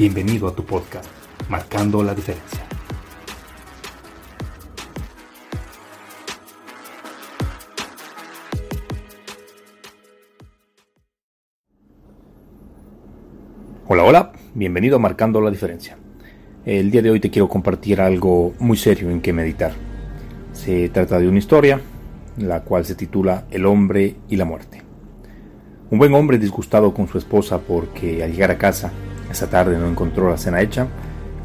Bienvenido a tu podcast, Marcando la Diferencia. Hola, hola, bienvenido a Marcando la Diferencia. El día de hoy te quiero compartir algo muy serio en que meditar. Se trata de una historia, la cual se titula El hombre y la muerte. Un buen hombre disgustado con su esposa porque al llegar a casa esa tarde no encontró la cena hecha,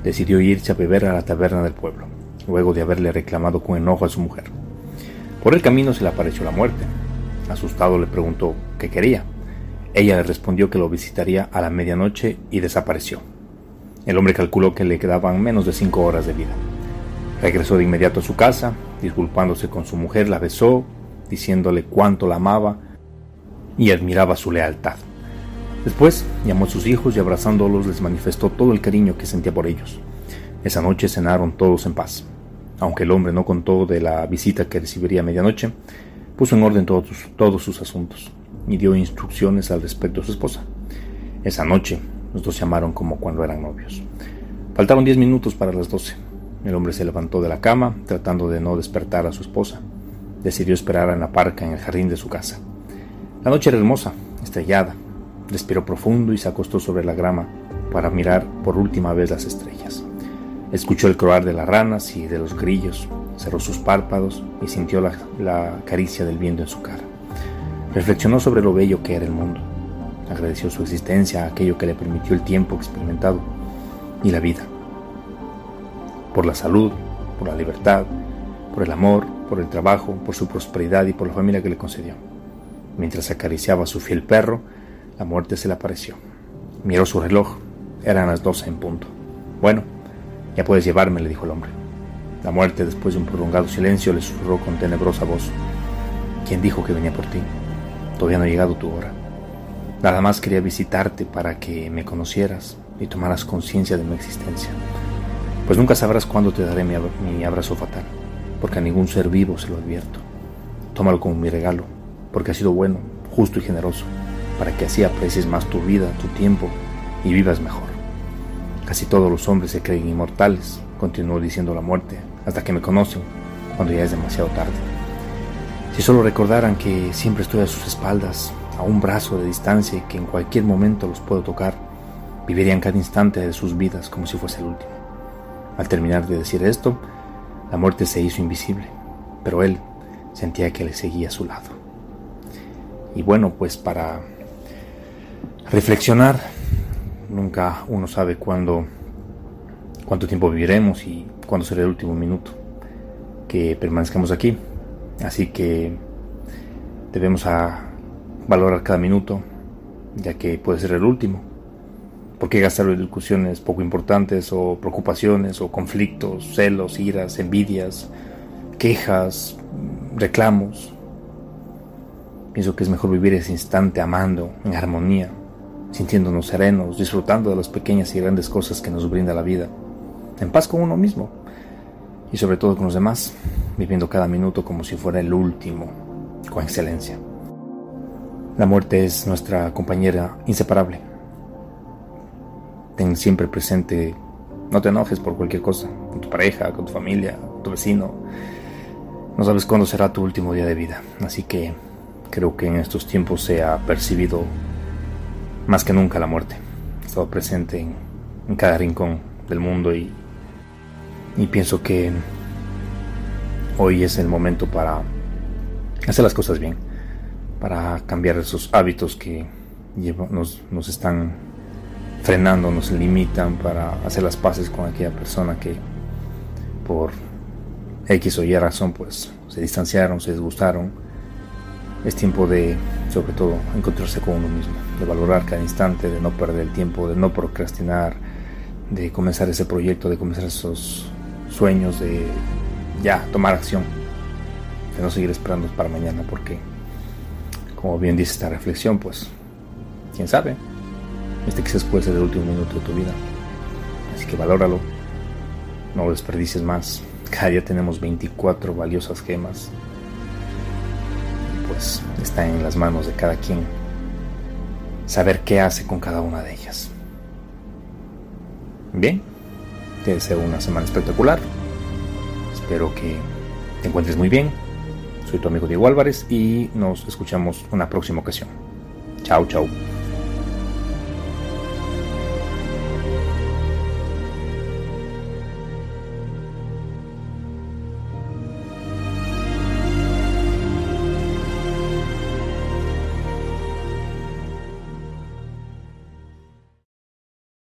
decidió irse a beber a la taberna del pueblo, luego de haberle reclamado con enojo a su mujer. Por el camino se le apareció la muerte. Asustado le preguntó qué quería. Ella le respondió que lo visitaría a la medianoche y desapareció. El hombre calculó que le quedaban menos de cinco horas de vida. Regresó de inmediato a su casa, disculpándose con su mujer, la besó, diciéndole cuánto la amaba y admiraba su lealtad. Después llamó a sus hijos y abrazándolos les manifestó todo el cariño que sentía por ellos. Esa noche cenaron todos en paz. Aunque el hombre no contó de la visita que recibiría a medianoche, puso en orden todos, sus asuntos y dio instrucciones al respecto a su esposa. Esa noche los dos se amaron como cuando eran novios. Faltaron diez minutos para las doce. El hombre se levantó de la cama, tratando de no despertar a su esposa. Decidió esperar en la parca en el jardín de su casa. La noche era hermosa, estrellada, Respiró profundo y se acostó sobre la grama para mirar por última vez las estrellas. Escuchó el croar de las ranas y de los grillos, cerró sus párpados y sintió la, caricia del viento en su cara. Reflexionó sobre lo bello que era el mundo. Agradeció su existencia a aquello que le permitió el tiempo experimentado y la vida. Por la salud, por la libertad, por el amor, por el trabajo, por su prosperidad y por la familia que le concedió. Mientras acariciaba a su fiel perro, la muerte se le apareció. Miró su reloj. Eran las doce en punto. Bueno, ya puedes llevarme, le dijo el hombre. La muerte, después de un prolongado silencio, le susurró con tenebrosa voz. ¿Quién dijo que venía por ti? Todavía no ha llegado tu hora. Nada más quería visitarte para que me conocieras y tomaras conciencia de mi existencia. Pues nunca sabrás cuándo te daré mi, mi abrazo fatal, porque a ningún ser vivo se lo advierto. Tómalo como mi regalo, porque ha sido bueno, justo y generoso para que así aprecies más tu vida, tu tiempo y vivas mejor. Casi todos los hombres se creen inmortales, continuó diciendo la muerte, hasta que me conocen, cuando ya es demasiado tarde. Si solo recordaran que siempre estoy a sus espaldas, a un brazo de distancia y que en cualquier momento los puedo tocar, vivirían cada instante de sus vidas como si fuese el último. Al terminar de decir esto, la muerte se hizo invisible, pero él sentía que le seguía a su lado. Y bueno, pues para reflexionar. Nunca uno sabe cuándo, cuánto tiempo viviremos y cuándo será el último minuto que permanezcamos aquí. Así que debemos valorar cada minuto, ya que puede ser el último. ¿Por qué gastarlo en discusiones poco importantes o preocupaciones o conflictos, celos, iras, envidias, quejas, reclamos? Pienso que es mejor vivir ese instante amando, en armonía, sintiéndonos serenos, disfrutando de las pequeñas y grandes cosas que nos brinda la vida, en paz con uno mismo y sobre todo con los demás, viviendo cada minuto como si fuera el último, con excelencia. La muerte es nuestra compañera inseparable. Ten siempre presente, no te enojes por cualquier cosa, con tu pareja, con tu familia, con tu vecino. No sabes cuándo será tu último día de vida, así que creo que en estos tiempos se ha percibido. Más que nunca la muerte. Ha estado presente en, cada rincón del mundo y Y pienso que hoy es el momento para hacer las cosas bien, para cambiar esos hábitos que nos, nos están frenando, nos limitan para hacer las paces con aquella persona que por X o Y razón pues se distanciaron, se disgustaron. Es tiempo de, sobre todo, encontrarse con uno mismo, de valorar cada instante, de no perder el tiempo, de no procrastinar, de comenzar ese proyecto, de comenzar esos sueños, de ya tomar acción, de no seguir esperando para mañana, porque, como bien dice esta reflexión, pues, quién sabe, este quizás puede ser el último minuto de tu vida. Así que valóralo. No lo más. Cada día tenemos 24 valiosas gemas. Pues está en las manos de cada quien saber qué hace con cada una de ellas. Bien, te deseo una semana espectacular. Espero que te encuentres muy bien. Soy tu amigo Diego Álvarez y nos escuchamos una próxima ocasión. Chao, chao.